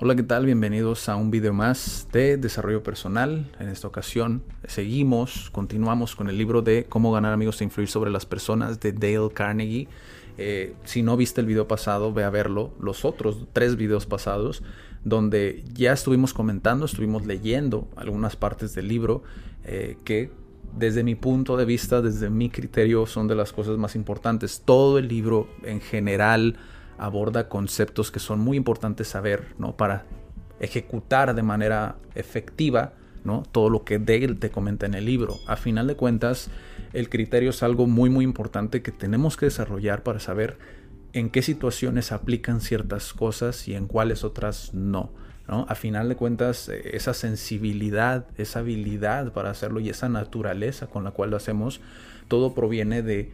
Hola, ¿qué tal? Bienvenidos a un video más de desarrollo personal. En esta ocasión seguimos, continuamos con el libro de Cómo ganar amigos e influir sobre las personas de Dale Carnegie. Eh, si no viste el video pasado, ve a verlo. Los otros tres videos pasados, donde ya estuvimos comentando, estuvimos leyendo algunas partes del libro eh, que desde mi punto de vista, desde mi criterio, son de las cosas más importantes. Todo el libro en general aborda conceptos que son muy importantes saber, ¿no? Para ejecutar de manera efectiva, ¿no? Todo lo que Dale te comenta en el libro. A final de cuentas, el criterio es algo muy, muy importante que tenemos que desarrollar para saber en qué situaciones aplican ciertas cosas y en cuáles otras no. ¿no? A final de cuentas, eh, esa sensibilidad, esa habilidad para hacerlo y esa naturaleza con la cual lo hacemos, todo proviene de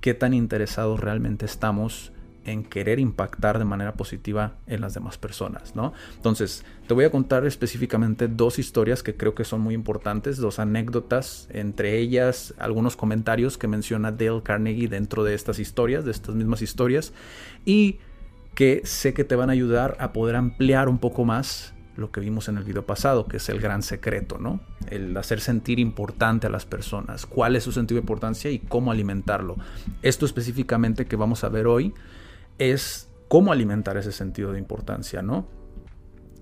qué tan interesados realmente estamos en querer impactar de manera positiva en las demás personas, ¿no? Entonces, te voy a contar específicamente dos historias que creo que son muy importantes, dos anécdotas, entre ellas algunos comentarios que menciona Dale Carnegie dentro de estas historias, de estas mismas historias, y que sé que te van a ayudar a poder ampliar un poco más lo que vimos en el video pasado, que es el gran secreto, ¿no? El hacer sentir importante a las personas, cuál es su sentido de importancia y cómo alimentarlo. Esto específicamente que vamos a ver hoy es cómo alimentar ese sentido de importancia, ¿no?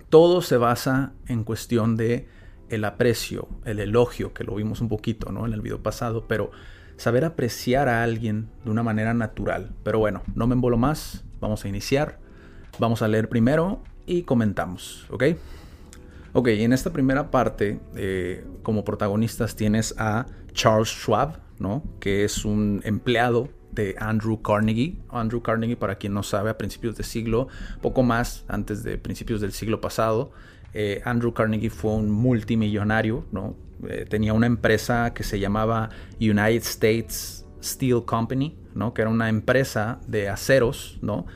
Todo se basa en cuestión de el aprecio, el elogio, que lo vimos un poquito, ¿no? En el video pasado, pero saber apreciar a alguien de una manera natural. Pero bueno, no me embolo más, vamos a iniciar, vamos a leer primero y comentamos, ¿ok? Ok, en esta primera parte, eh, como protagonistas tienes a Charles Schwab, ¿no? Que es un empleado de Andrew Carnegie. Andrew Carnegie, para quien no sabe, a principios de siglo, poco más antes de principios del siglo pasado, eh, Andrew Carnegie fue un multimillonario, ¿no? Eh, tenía una empresa que se llamaba United States Steel Company, ¿no? Que era una empresa de aceros, ¿no?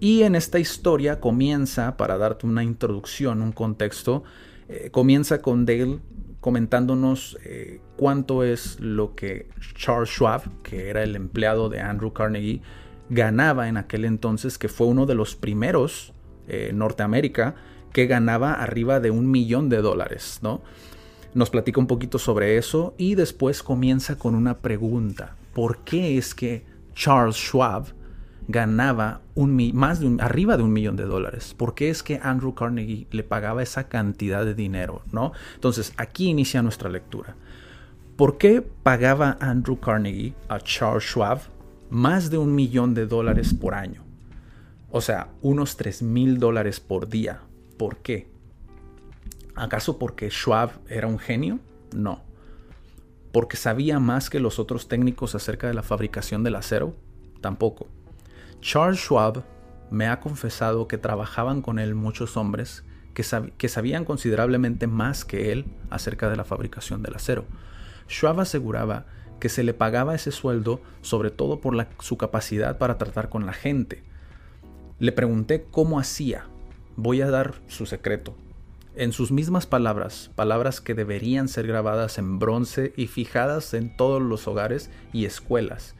Y en esta historia comienza, para darte una introducción, un contexto, eh, comienza con Dale comentándonos eh, cuánto es lo que Charles Schwab, que era el empleado de Andrew Carnegie, ganaba en aquel entonces, que fue uno de los primeros eh, Norteamérica que ganaba arriba de un millón de dólares, ¿no? Nos platica un poquito sobre eso y después comienza con una pregunta. ¿Por qué es que Charles Schwab ganaba un, más de un, arriba de un millón de dólares. ¿Por qué es que Andrew Carnegie le pagaba esa cantidad de dinero? ¿no? Entonces, aquí inicia nuestra lectura. ¿Por qué pagaba Andrew Carnegie a Charles Schwab más de un millón de dólares por año? O sea, unos 3 mil dólares por día. ¿Por qué? ¿Acaso porque Schwab era un genio? No. ¿Porque sabía más que los otros técnicos acerca de la fabricación del acero? Tampoco. Charles Schwab me ha confesado que trabajaban con él muchos hombres que, sabían considerablemente más que él acerca de la fabricación del acero. Schwab aseguraba que se le pagaba ese sueldo sobre todo por su capacidad para tratar con la gente. Le pregunté cómo hacía. Voy a dar su secreto. En sus mismas palabras, palabras que deberían ser grabadas en bronce y fijadas en todos los hogares y escuelas,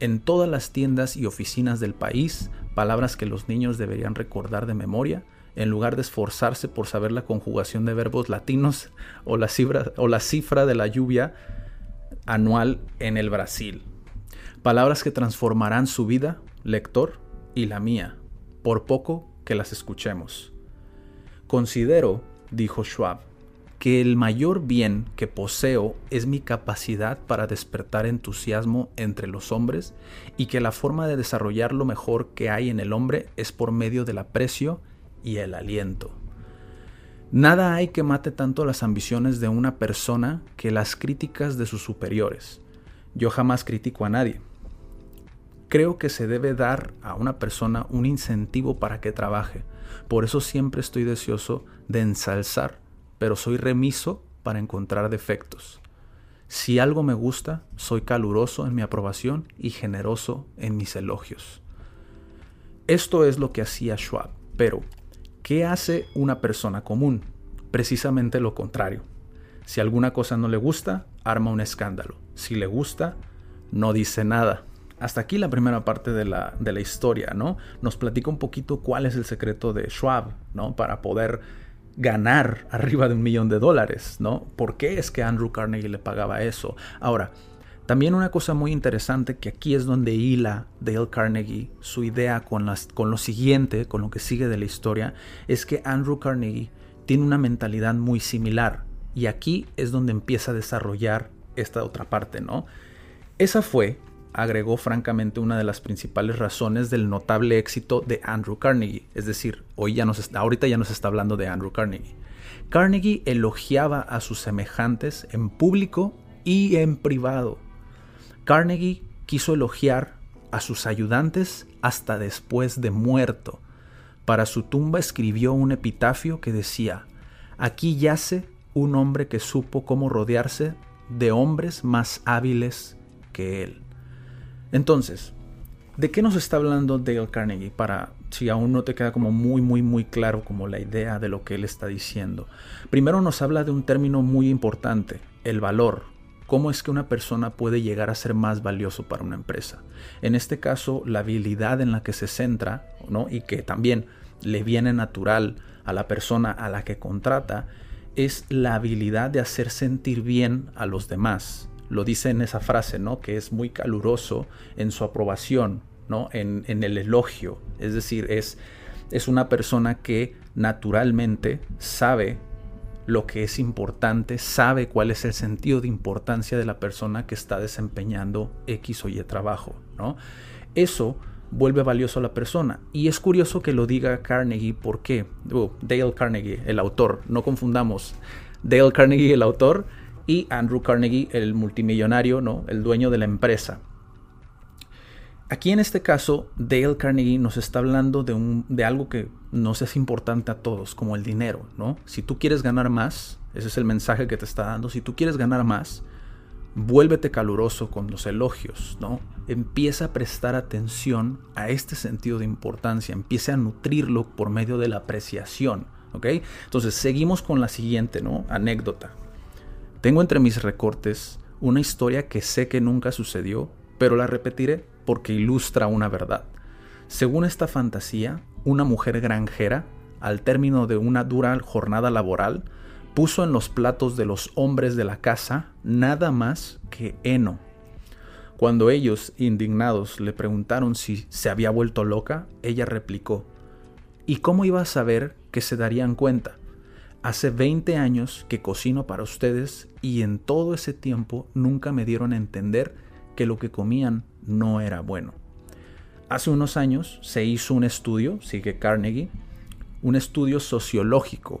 en todas las tiendas y oficinas del país, palabras que los niños deberían recordar de memoria, en lugar de esforzarse por saber la conjugación de verbos latinos o la cifra, de la lluvia anual en el Brasil. Palabras que transformarán su vida, lector, y la mía, por poco que las escuchemos. Considero, dijo Schwab, que el mayor bien que poseo es mi capacidad para despertar entusiasmo entre los hombres y que la forma de desarrollar lo mejor que hay en el hombre es por medio del aprecio y el aliento. Nada hay que mate tanto las ambiciones de una persona que las críticas de sus superiores. Yo jamás critico a nadie. Creo que se debe dar a una persona un incentivo para que trabaje. Por eso siempre estoy deseoso de ensalzar, pero soy remiso para encontrar defectos. Si algo me gusta, soy caluroso en mi aprobación y generoso en mis elogios. Esto es lo que hacía Schwab, pero ¿qué hace una persona común? Precisamente lo contrario. Si alguna cosa no le gusta, arma un escándalo. Si le gusta, no dice nada. Hasta aquí la primera parte de la, de la historia, ¿no? Nos platica un poquito cuál es el secreto de Schwab, ¿no? Para poder ganar arriba de un millón de dólares, ¿no? ¿Por qué es que Andrew Carnegie le pagaba eso? Ahora, también una cosa muy interesante que aquí es donde hila Dale Carnegie su idea con, las, con lo siguiente, con lo que sigue de la historia, es que Andrew Carnegie tiene una mentalidad muy similar y aquí es donde empieza a desarrollar esta otra parte, ¿no? Esa fue, agregó francamente, una de las principales razones del notable éxito de Andrew Carnegie. Es decir, hoy ya nos está, ahorita ya nos está hablando de Andrew Carnegie. Carnegie elogiaba a sus semejantes en público y en privado. Carnegie quiso elogiar a sus ayudantes hasta después de muerto. Para su tumba escribió un epitafio que decía, Aquí yace un hombre que supo cómo rodearse de hombres más hábiles que él. Entonces, ¿de qué nos está hablando Dale Carnegie? Para si aún no te queda como muy, muy, muy claro como la idea de lo que él está diciendo. Primero nos habla de un término muy importante, el valor. ¿Cómo es que una persona puede llegar a ser más valioso para una empresa? En este caso, la habilidad en la que se centra, ¿no? Y que también le viene natural a la persona a la que contrata, es la habilidad de hacer sentir bien a los demás lo dice en esa frase, ¿no? Que es muy caluroso en su aprobación, ¿no? En, el elogio. Es decir, es, es una persona que naturalmente sabe lo que es importante, sabe cuál es el sentido de importancia de la persona que está desempeñando X o Y trabajo, ¿no? Eso vuelve valioso a la persona. Y es curioso que lo diga Carnegie, ¿por qué? Oh, Dale Carnegie, el autor, no confundamos. Dale Carnegie, el autor, y Andrew Carnegie, el multimillonario, ¿no? el dueño de la empresa. Aquí en este caso, Dale Carnegie nos está hablando de, un, de algo que nos es importante a todos, como el dinero. ¿no? Si tú quieres ganar más, ese es el mensaje que te está dando, si tú quieres ganar más, vuélvete caluroso con los elogios, ¿no? Empieza a prestar atención a este sentido de importancia, empieza a nutrirlo por medio de la apreciación, ¿ok? Entonces, seguimos con la siguiente. Anécdota. Tengo entre mis recortes una historia que sé que nunca sucedió, pero la repetiré porque ilustra una verdad. Según esta fantasía, una mujer granjera, al término de una dura jornada laboral, puso en los platos de los hombres de la casa nada más que heno. Cuando ellos, indignados, le preguntaron si se había vuelto loca, ella replicó, ¿Y cómo iba a saber que se darían cuenta? Hace 20 años que cocino para ustedes y en todo ese tiempo nunca me dieron a entender que lo que comían no era bueno. Hace unos años se hizo un estudio, sigue Carnegie, un estudio sociológico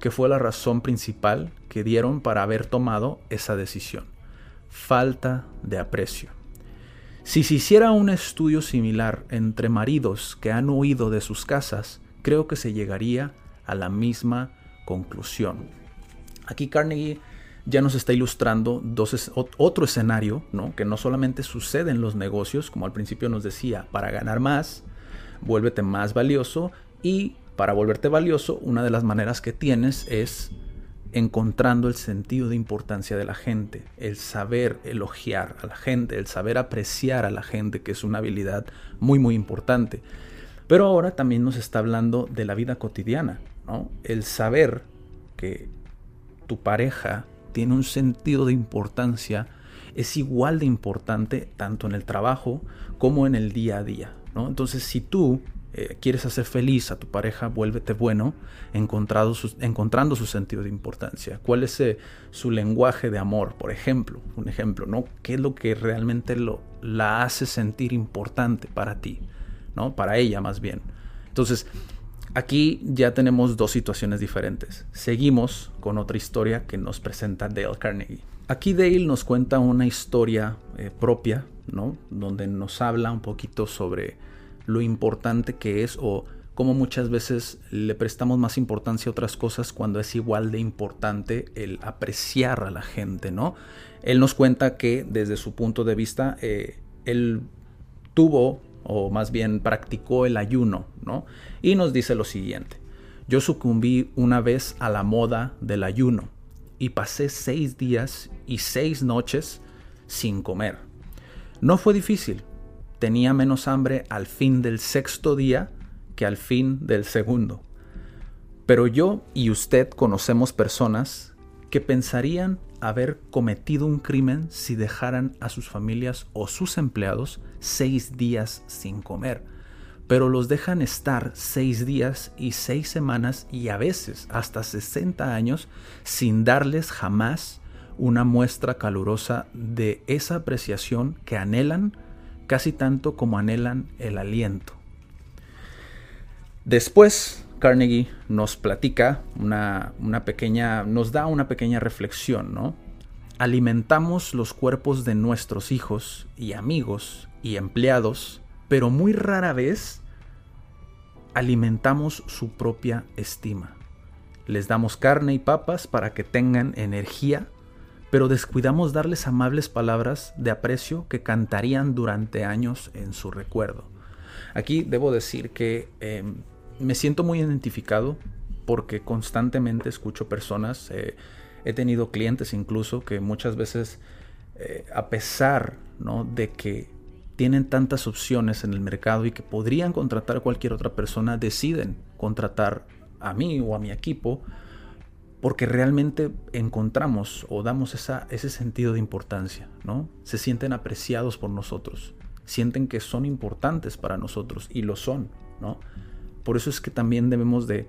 que fue la razón principal que dieron para haber tomado esa decisión. Falta de aprecio. Si se hiciera un estudio similar entre maridos que han huido de sus casas, creo que se llegaría a la misma conclusión. Aquí Carnegie ya nos está ilustrando otro escenario, ¿no? que no solamente sucede en los negocios, como al principio nos decía, para ganar más, vuélvete más valioso y para volverte valioso, una de las maneras que tienes es encontrando el sentido de importancia de la gente, el saber elogiar a la gente, el saber apreciar a la gente, que es una habilidad muy muy importante. Pero ahora también nos está hablando de la vida cotidiana, ¿no? El saber que tu pareja tiene un sentido de importancia es igual de importante tanto en el trabajo como en el día a día, ¿no? Entonces, si tú eh, quieres hacer feliz a tu pareja, vuélvete bueno encontrando su sentido de importancia. ¿Cuál es eh, su lenguaje de amor, por ejemplo? Un ejemplo, ¿no? ¿Qué es lo que realmente lo, la hace sentir importante para ti? ¿No? Para ella más bien. Entonces, aquí ya tenemos dos situaciones diferentes. Seguimos con otra historia que nos presenta Dale Carnegie. Aquí Dale nos cuenta una historia eh, propia, ¿no? Donde nos habla un poquito sobre lo importante que es o cómo muchas veces le prestamos más importancia a otras cosas cuando es igual de importante el apreciar a la gente, ¿no? Él nos cuenta que desde su punto de vista, eh, él tuvo o más bien practicó el ayuno, ¿no? Y nos dice lo siguiente, yo sucumbí una vez a la moda del ayuno y pasé seis días y seis noches sin comer. No fue difícil, tenía menos hambre al fin del sexto día que al fin del segundo. Pero yo y usted conocemos personas que pensarían haber cometido un crimen si dejaran a sus familias o sus empleados seis días sin comer. Pero los dejan estar seis días y seis semanas y a veces hasta 60 años sin darles jamás una muestra calurosa de esa apreciación que anhelan casi tanto como anhelan el aliento. Después, Carnegie nos platica una, pequeña, nos da una pequeña reflexión, ¿no? Alimentamos los cuerpos de nuestros hijos y amigos y empleados, pero muy rara vez alimentamos su propia estima. Les damos carne y papas para que tengan energía pero descuidamos darles amables palabras de aprecio que cantarían durante años en su recuerdo. Aquí debo decir que em, me siento muy identificado porque constantemente escucho personas, eh, he tenido clientes incluso que muchas veces, eh, a pesar ¿no? de que tienen tantas opciones en el mercado y que podrían contratar a cualquier otra persona, deciden contratar a mí o a mi equipo porque realmente encontramos o damos ese sentido de importancia, ¿no? Se sienten apreciados por nosotros, sienten que son importantes para nosotros y lo son, ¿no? Por eso es que también debemos de,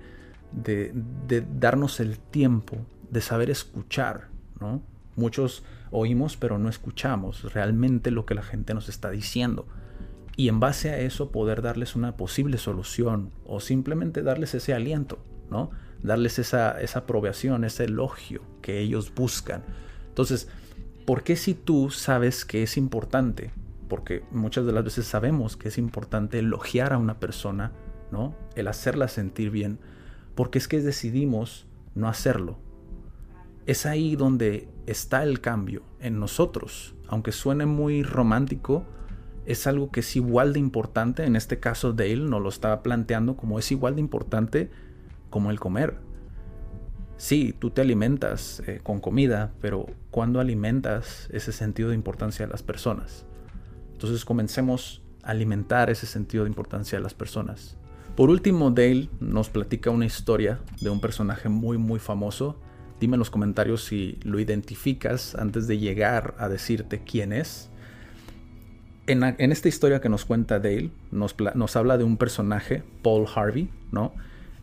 darnos el tiempo de saber escuchar, ¿no? Muchos oímos pero no escuchamos realmente lo que la gente nos está diciendo. Y en base a eso poder darles una posible solución o simplemente darles ese aliento, ¿no? Darles esa, esa aprobación, ese elogio que ellos buscan. Entonces, ¿por qué si tú sabes que es importante? Porque muchas de las veces sabemos que es importante elogiar a una persona, ¿no? El hacerla sentir bien, porque es que decidimos no hacerlo. Es ahí donde está el cambio en nosotros. Aunque suene muy romántico, es algo que es igual de importante. En este caso, Dale nos lo estaba planteando como es igual de importante como el comer. Sí, tú te alimentas eh, con comida, pero ¿cuándo alimentas ese sentido de importancia a las personas? Entonces comencemos a alimentar ese sentido de importancia a las personas. Por último, Dale nos platica una historia de un personaje muy muy famoso. Dime en los comentarios si lo identificas antes de llegar a decirte quién es. En, esta historia que nos cuenta Dale, nos, nos habla de un personaje, Paul Harvey, ¿no?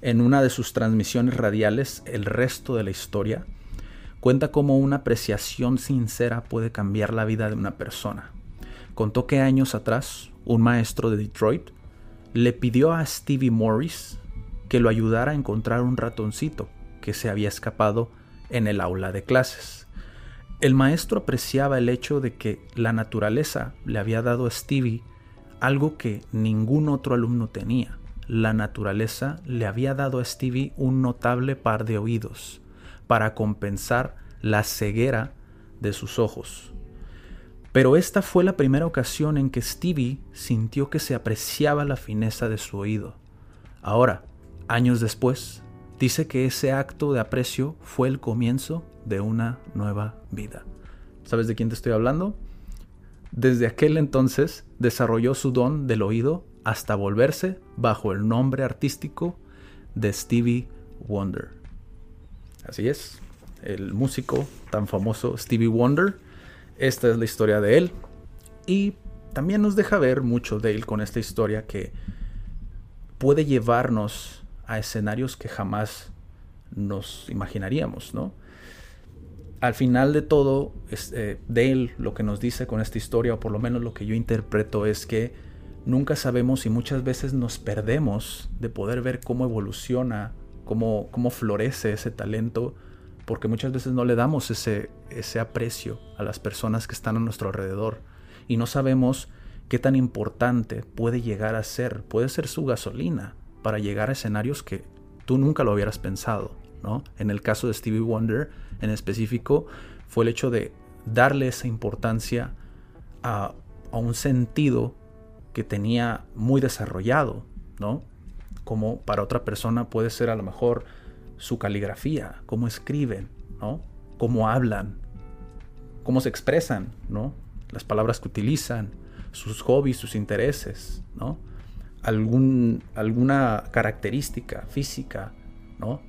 En una de sus transmisiones radiales, El resto de la historia, cuenta cómo una apreciación sincera puede cambiar la vida de una persona. Contó que años atrás, un maestro de Detroit le pidió a Stevie Morris que lo ayudara a encontrar un ratoncito que se había escapado en el aula de clases. El maestro apreciaba el hecho de que la naturaleza le había dado a Stevie algo que ningún otro alumno tenía, la naturaleza le había dado a Stevie un notable par de oídos para compensar la ceguera de sus ojos. Pero esta fue la primera ocasión en que Stevie sintió que se apreciaba la fineza de su oído. Ahora, años después, dice que ese acto de aprecio fue el comienzo de una nueva vida. ¿Sabes de quién te estoy hablando? Desde aquel entonces desarrolló su don del oído hasta volverse bajo el nombre artístico de Stevie Wonder. Así es, el músico tan famoso Stevie Wonder. Esta es la historia de él. Y también nos deja ver mucho de él con esta historia que puede llevarnos a escenarios que jamás nos imaginaríamos, ¿no? Al final de todo, eh, de él lo que nos dice con esta historia, o por lo menos lo que yo interpreto, es que nunca sabemos y muchas veces nos perdemos de poder ver cómo evoluciona, cómo, cómo florece ese talento, porque muchas veces no le damos ese, ese aprecio a las personas que están a nuestro alrededor y no sabemos qué tan importante puede llegar a ser, puede ser su gasolina para llegar a escenarios que tú nunca lo hubieras pensado, ¿no? En el caso de Stevie Wonder en específico fue el hecho de darle esa importancia a, a un sentido que tenía muy desarrollado, ¿no? Como para otra persona puede ser a lo mejor su caligrafía, cómo escriben, ¿no? Cómo hablan, cómo se expresan, ¿no? Las palabras que utilizan, sus hobbies, sus intereses, ¿no? Alguna característica física, ¿no?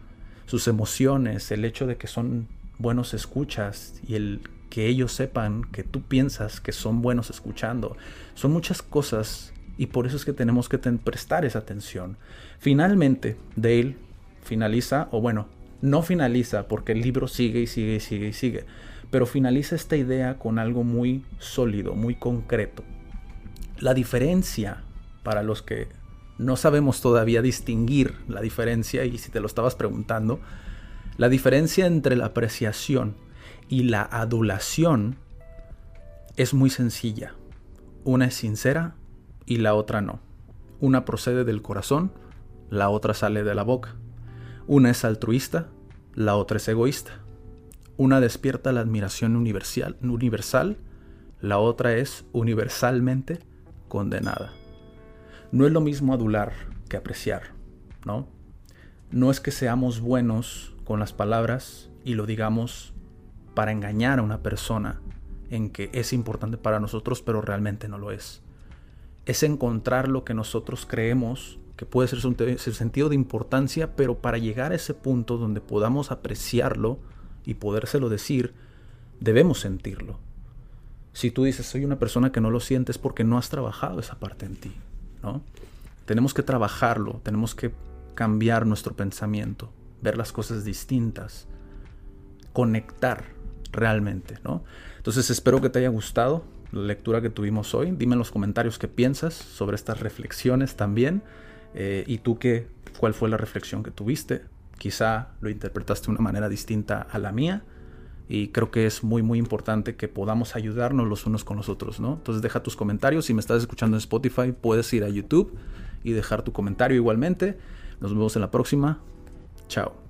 Sus emociones, el hecho de que son buenos escuchas y el que ellos sepan que tú piensas que son buenos escuchando. Son muchas cosas y por eso es que tenemos que prestar esa atención. Finalmente, Dale finaliza, o bueno, no finaliza porque el libro sigue y sigue y sigue y sigue, pero finaliza esta idea con algo muy sólido, muy concreto. La diferencia, para los que no sabemos todavía distinguir la diferencia, y si te lo estabas preguntando, la diferencia entre la apreciación y la adulación es muy sencilla. Una es sincera y la otra no. Una procede del corazón, la otra sale de la boca. Una es altruista, la otra es egoísta. Una despierta la admiración universal, universal la otra es universalmente condenada. No es lo mismo adular que apreciar, ¿no? No es que seamos buenos con las palabras y lo digamos para engañar a una persona en que es importante para nosotros, pero realmente no lo es. Es encontrar lo que nosotros creemos que puede ser su sentido de importancia, pero para llegar a ese punto donde podamos apreciarlo y podérselo decir, debemos sentirlo. Si tú dices, soy una persona que no lo sientes porque no has trabajado esa parte en ti, ¿no? Tenemos que trabajarlo, tenemos que cambiar nuestro pensamiento, ver las cosas distintas, conectar realmente, ¿no? Entonces espero que te haya gustado la lectura que tuvimos hoy. Dime en los comentarios qué piensas sobre estas reflexiones también. Eh, y tú qué, cuál fue la reflexión que tuviste. Quizá lo interpretaste de una manera distinta a la mía y creo que es muy muy importante que podamos ayudarnos los unos con los otros, ¿no? Entonces deja tus comentarios, si me estás escuchando en Spotify puedes ir a YouTube y dejar tu comentario igualmente. Nos vemos en la próxima. Chao.